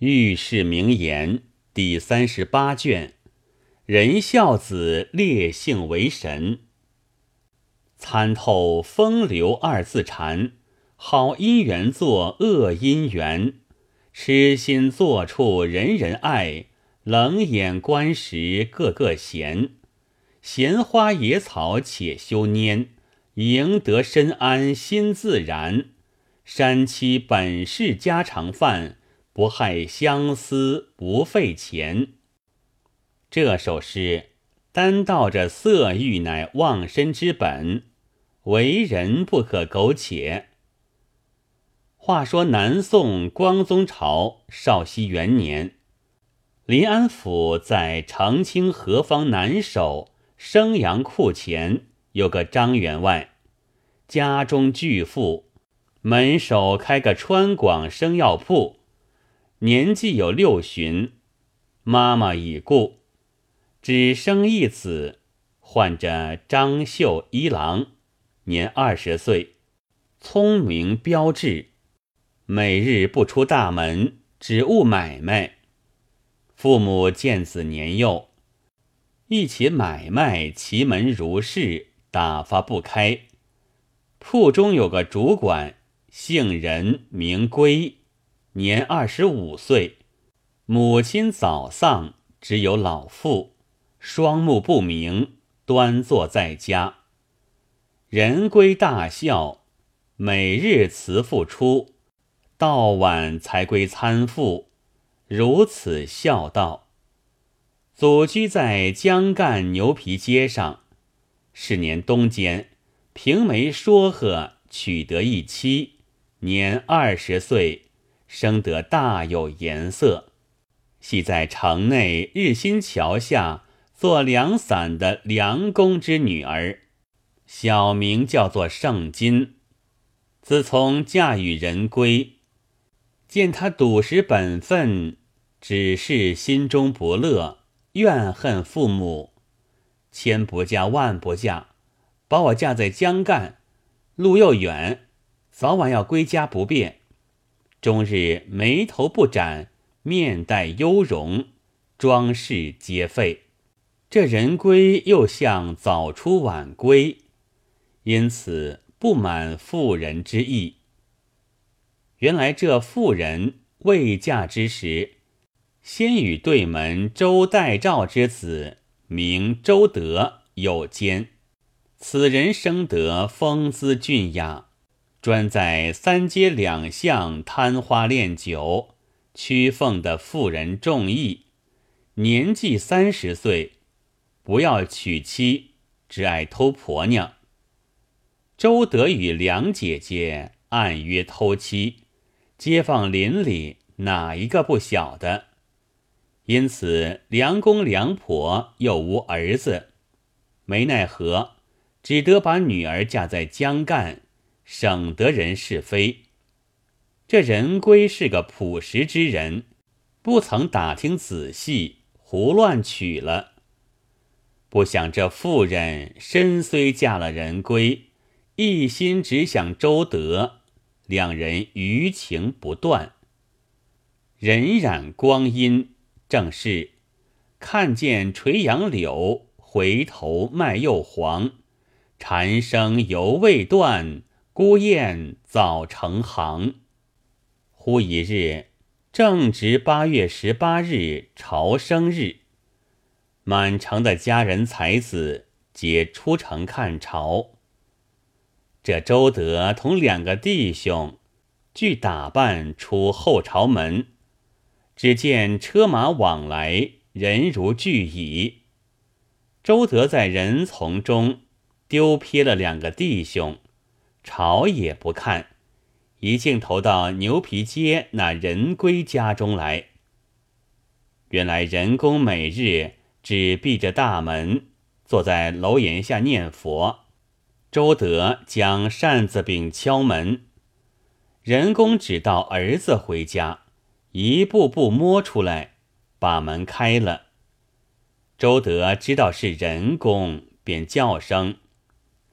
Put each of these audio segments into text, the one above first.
遇事名言第三十八卷，仁孝子烈性为神。参透风流二字禅，好姻缘作恶姻缘，痴心做处人人爱，冷眼观时个个闲。闲花野草且休拈，赢得深安心自然。山妻本是家常饭。不害相思，不费钱。这首诗单道着色欲乃忘身之本，为人不可苟且。话说南宋光宗朝绍熙元年，临安府在长清河坊南首生阳库前有个张员外，家中巨富，门首开个川广生药铺。年纪有六旬，妈妈已故，只生一子，唤着张秀一郎，年二十岁，聪明标致，每日不出大门，只务买卖。父母见子年幼，一起买卖，其门如市，打发不开。铺中有个主管，姓任，名归。年二十五岁，母亲早丧，只有老父，双目不明，端坐在家。人归大孝，每日辞父出，到晚才归参父，如此孝道。祖居在江干牛皮街上。是年冬间，平眉说和取得一妻，年二十岁。生得大有颜色，系在城内日新桥下做凉伞的梁公之女儿，小名叫做圣金。自从嫁与人归，见他笃实本分，只是心中不乐，怨恨父母，千不嫁万不嫁，把我嫁在江干，路又远，早晚要归家不便。终日眉头不展，面带忧容，装饰皆废。这人归又像早出晚归，因此不满妇人之意。原来这妇人未嫁之时，先与对门周代赵之子，名周德有奸。此人生得风姿俊雅。专在三街两巷贪花恋酒，屈奉的妇人众意。年纪三十岁，不要娶妻，只爱偷婆娘。周德与梁姐姐暗约偷妻，街坊邻里哪一个不晓得？因此梁公梁婆又无儿子，没奈何，只得把女儿嫁在江干。省得人是非。这人归是个朴实之人，不曾打听仔细，胡乱娶了。不想这妇人身虽嫁了人归，一心只想周德，两人余情不断。荏苒光阴，正是看见垂杨柳，回头麦又黄，蝉声犹未断。孤雁早成行。忽一日，正值八月十八日朝生日，满城的家人才子皆出城看朝。这周德同两个弟兄俱打扮出后朝门，只见车马往来，人如聚蚁。周德在人丛中丢撇了两个弟兄。朝也不看，一径投到牛皮街那人归家中来。原来人工每日只闭着大门，坐在楼檐下念佛。周德将扇子柄敲门，人工只道儿子回家，一步步摸出来，把门开了。周德知道是人工，便叫声：“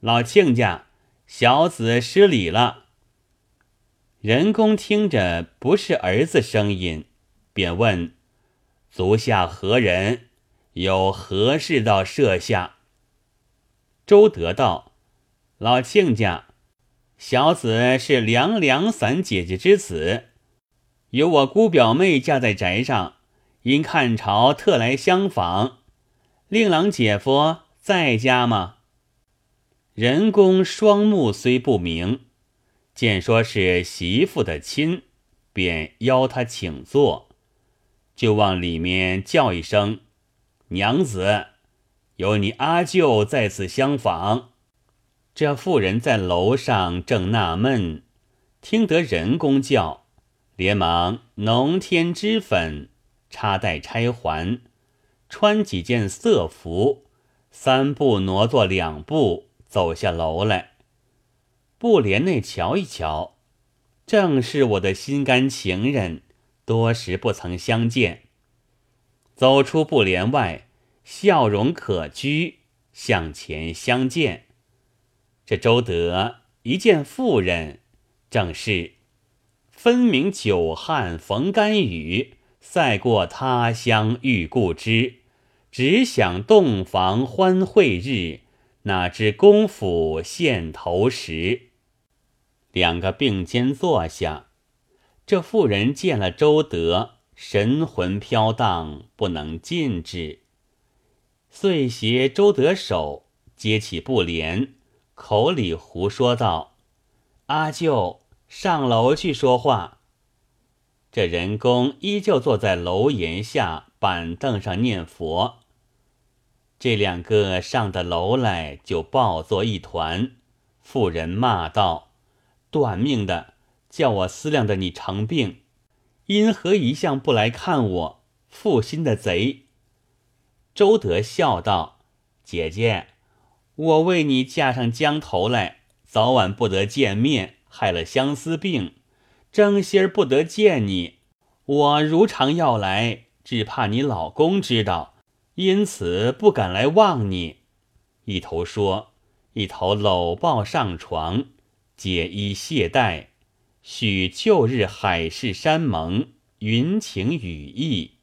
老亲家。”小子失礼了。人公听着不是儿子声音，便问：“足下何人？有何事到舍下？”周德道：“老亲家，小子是凉凉伞姐姐之子，有我姑表妹嫁在宅上，因看朝特来相访。令郎姐夫在家吗？”人工双目虽不明，见说是媳妇的亲，便邀他请坐，就往里面叫一声：“娘子，有你阿舅在此相访。”这妇人在楼上正纳闷，听得人工叫，连忙浓添脂粉，插带钗环，穿几件色服，三步挪作两步。走下楼来，布帘内瞧一瞧，正是我的心肝情人，多时不曾相见。走出布帘外，笑容可掬，向前相见。这周德一见妇人，正是分明久旱逢甘雨，赛过他乡遇故知，只想洞房欢会日。哪知功夫现头时，两个并肩坐下。这妇人见了周德，神魂飘荡，不能禁止，遂携周德手，接起布帘，口里胡说道：“阿舅上楼去说话。”这人工依旧坐在楼檐下板凳上念佛。这两个上的楼来就抱作一团，妇人骂道：“短命的，叫我思量的你成病，因何一向不来看我？负心的贼！”周德笑道：“姐姐，我为你架上江头来，早晚不得见面，害了相思病，争先儿不得见你。我如常要来，只怕你老公知道。”因此不敢来望你，一头说，一头搂抱上床，解衣卸带，许旧日海誓山盟，云情雨意。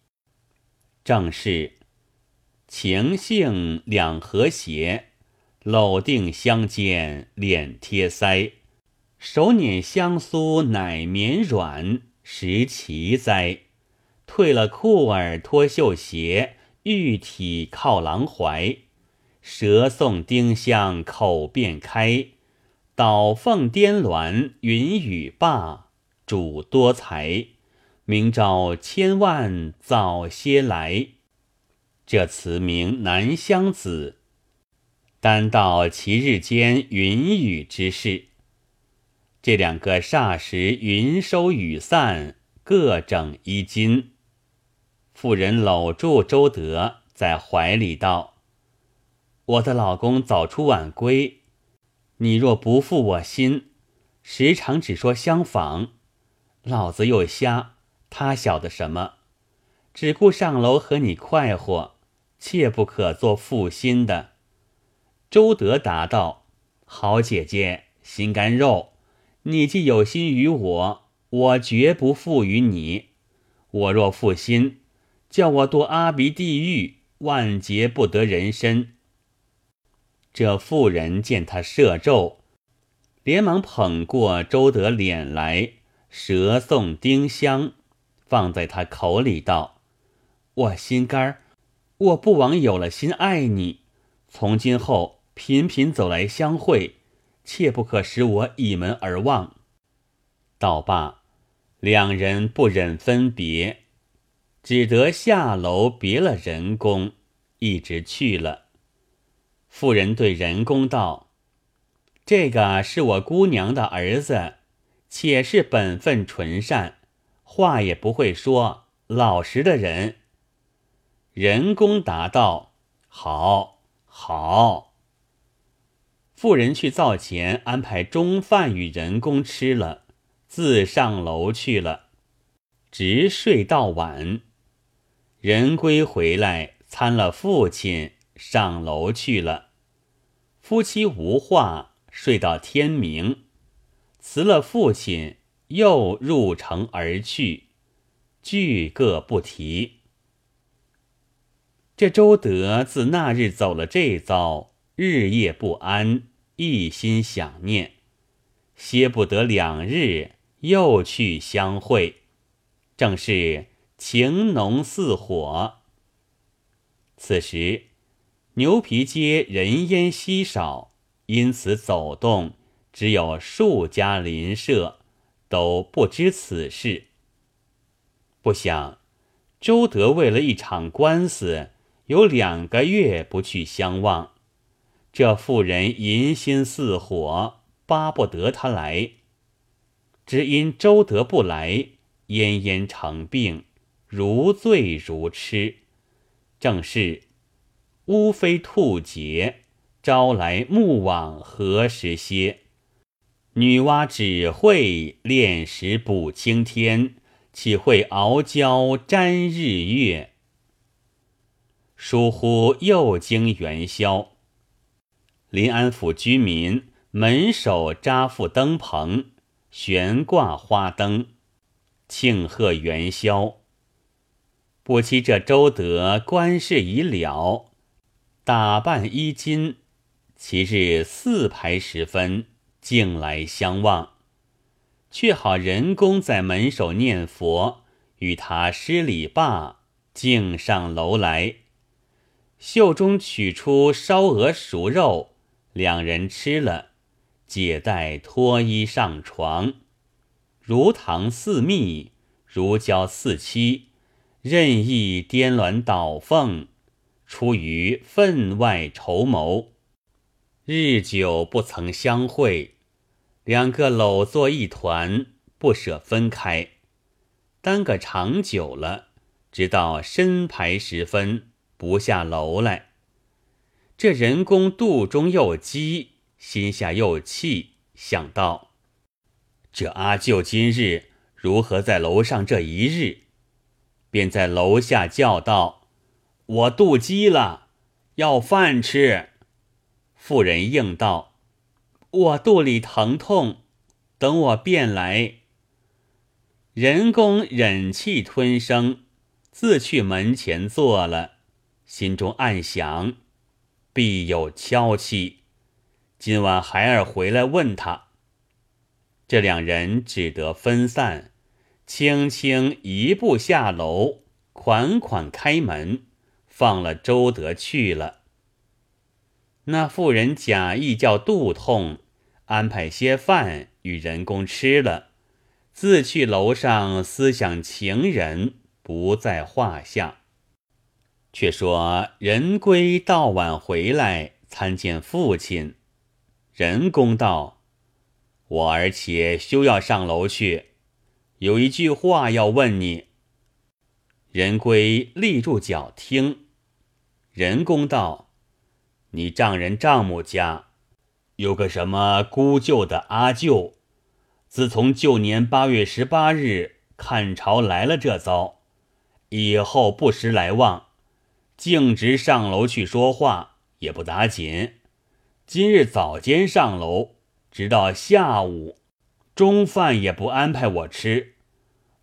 正是情性两和谐，搂定相间，脸贴腮，手捻香酥，奶绵软，实奇哉！退了裤儿，脱绣鞋。玉体靠郎怀，舌送丁香口便开，倒凤颠鸾云雨罢，主多才，明朝千万早些来。这词名南乡子，单道其日间云雨之事。这两个霎时云收雨散，各整衣襟。妇人搂住周德，在怀里道：“我的老公早出晚归，你若不负我心，时常只说相访，老子又瞎，他晓得什么？只顾上楼和你快活，切不可做负心的。”周德答道：“好姐姐，心肝肉，你既有心于我，我绝不负于你。我若负心。”叫我堕阿鼻地狱，万劫不得人身。这妇人见他射咒，连忙捧过周德脸来，舌送丁香，放在他口里道：“我心肝，我不枉有了心爱你。从今后频频走来相会，切不可使我倚门而望。”道罢，两人不忍分别。只得下楼别了人工，一直去了。妇人对人工道：“这个是我姑娘的儿子，且是本分纯善，话也不会说，老实的人。”人工答道：“好，好。”妇人去灶前安排中饭与人工吃了，自上楼去了，直睡到晚。人归回来，参了父亲上楼去了。夫妻无话，睡到天明。辞了父亲，又入城而去。俱各不提。这周德自那日走了这遭，日夜不安，一心想念，歇不得两日，又去相会，正是情浓似火。此时牛皮街人烟稀少，因此走动只有数家邻舍，都不知此事。不想周德为了一场官司。有两个月不去相望，这妇人淫心似火，巴不得他来。只因周德不来，奄奄成病，如醉如痴。正是乌飞兔结，朝来暮往何时歇？女娲只会炼石补青天，岂会熬胶沾日月？疏忽又经元宵，临安府居民门首扎覆灯棚，悬挂花灯，庆贺元宵。不期这周德官事已了，打扮衣襟，其日四排时分，竟来相望。却好人工在门首念佛，与他施礼罢，径上楼来。袖中取出烧鹅熟肉，两人吃了，解带脱衣上床，如糖似蜜，如胶似漆，任意颠鸾倒凤，出于分外筹谋。日久不曾相会，两个搂作一团，不舍分开。耽搁长久了，直到申牌时分。不下楼来，这人工肚中又饥，心下又气，想到这阿舅今日如何在楼上这一日，便在楼下叫道：“我肚饥了，要饭吃。”妇人应道：“我肚里疼痛，等我便来。”人工忍气吞声，自去门前坐了。心中暗想，必有敲气。今晚孩儿回来问他。这两人只得分散，轻轻一步下楼，款款开门，放了周德去了。那妇人假意叫肚痛，安排些饭与人工吃了，自去楼上思想情人，不在话下。却说人归到晚回来参见父亲，人公道：“我儿且休要上楼去，有一句话要问你。”人归立住脚听。人公道：“你丈人丈母家有个什么姑舅的阿舅，自从旧年八月十八日看朝来了这遭，以后不时来望。”径直上楼去说话也不打紧。今日早间上楼，直到下午，中饭也不安排我吃。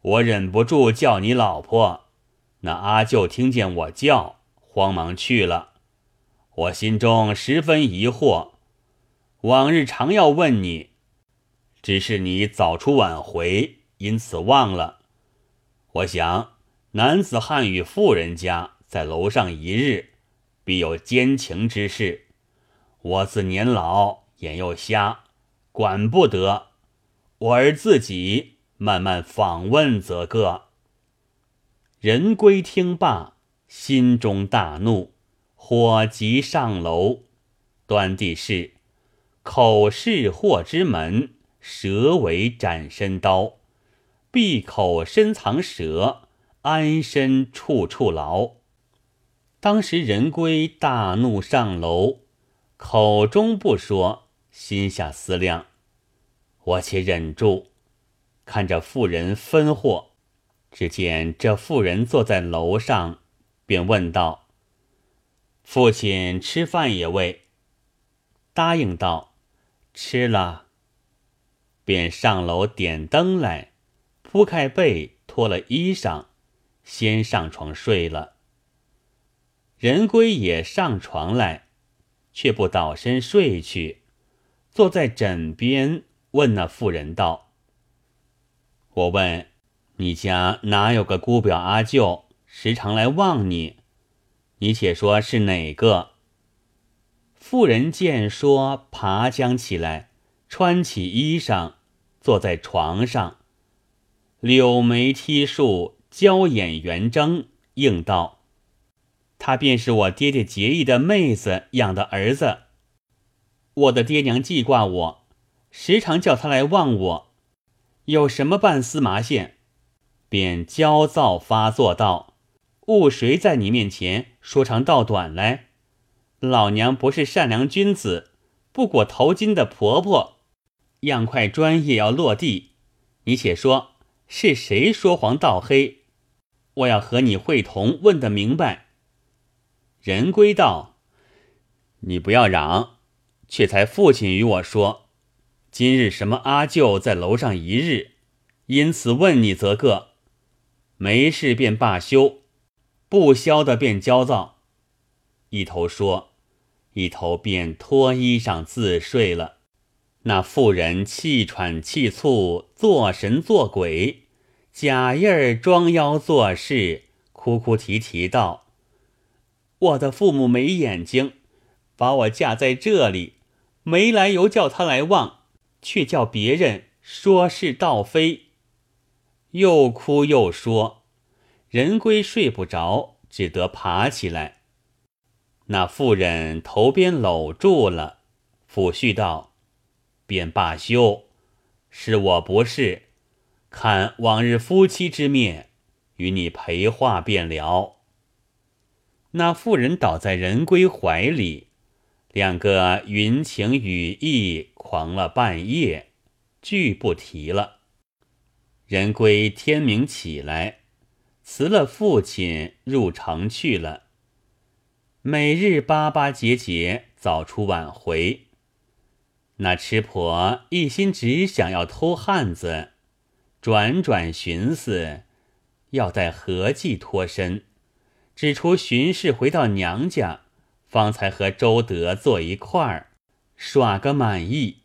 我忍不住叫你老婆，那阿舅听见我叫，慌忙去了。我心中十分疑惑，往日常要问你，只是你早出晚回，因此忘了。我想男子汉与妇人家。在楼上一日，必有奸情之事。我自年老，眼又瞎，管不得。我儿自己慢慢访问则个。人归听罢，心中大怒，火急上楼。端地是口是祸之门，舌为斩身刀。闭口深藏蛇，安身处处牢。当时人归大怒上楼，口中不说，心下思量：我且忍住，看着妇人分货。只见这妇人坐在楼上，便问道：“父亲吃饭也未？”答应道：“吃了。”便上楼点灯来，铺开被，脱了衣裳，先上床睡了。人归也上床来，却不倒身睡去，坐在枕边，问那妇人道：“我问你家哪有个姑表阿舅，时常来望你？你且说是哪个？”妇人见说，爬将起来，穿起衣裳，坐在床上，柳眉剔竖，娇眼圆睁，应道。他便是我爹爹结义的妹子养的儿子。我的爹娘记挂我，时常叫他来望我。有什么半丝麻线，便焦躁发作道：“误谁在你面前说长道短来？老娘不是善良君子，不裹头巾的婆婆，样块砖也要落地。你且说是谁说黄道黑？我要和你会同，问得明白。”人归道：“你不要嚷，却才父亲与我说，今日什么阿舅在楼上一日，因此问你则个，没事便罢休，不消的便焦躁。”一头说，一头便脱衣裳自睡了。那妇人气喘气促，做神做鬼，假意儿装妖作势，哭哭啼啼道。我的父母没眼睛，把我嫁在这里，没来由叫他来望，却叫别人说是道非。又哭又说，人归睡不着，只得爬起来。那妇人头边搂住了，抚恤道：“便罢休，是我不是，看往日夫妻之面，与你陪话便了。”那妇人倒在人归怀里，两个云情雨意，狂了半夜，俱不提了。人归天明起来，辞了父亲，入城去了。每日巴巴结结，早出晚回。那痴婆一心只想要偷汉子，转转寻思，要待何计脱身。只除巡视回到娘家，方才和周德坐一块儿，耍个满意。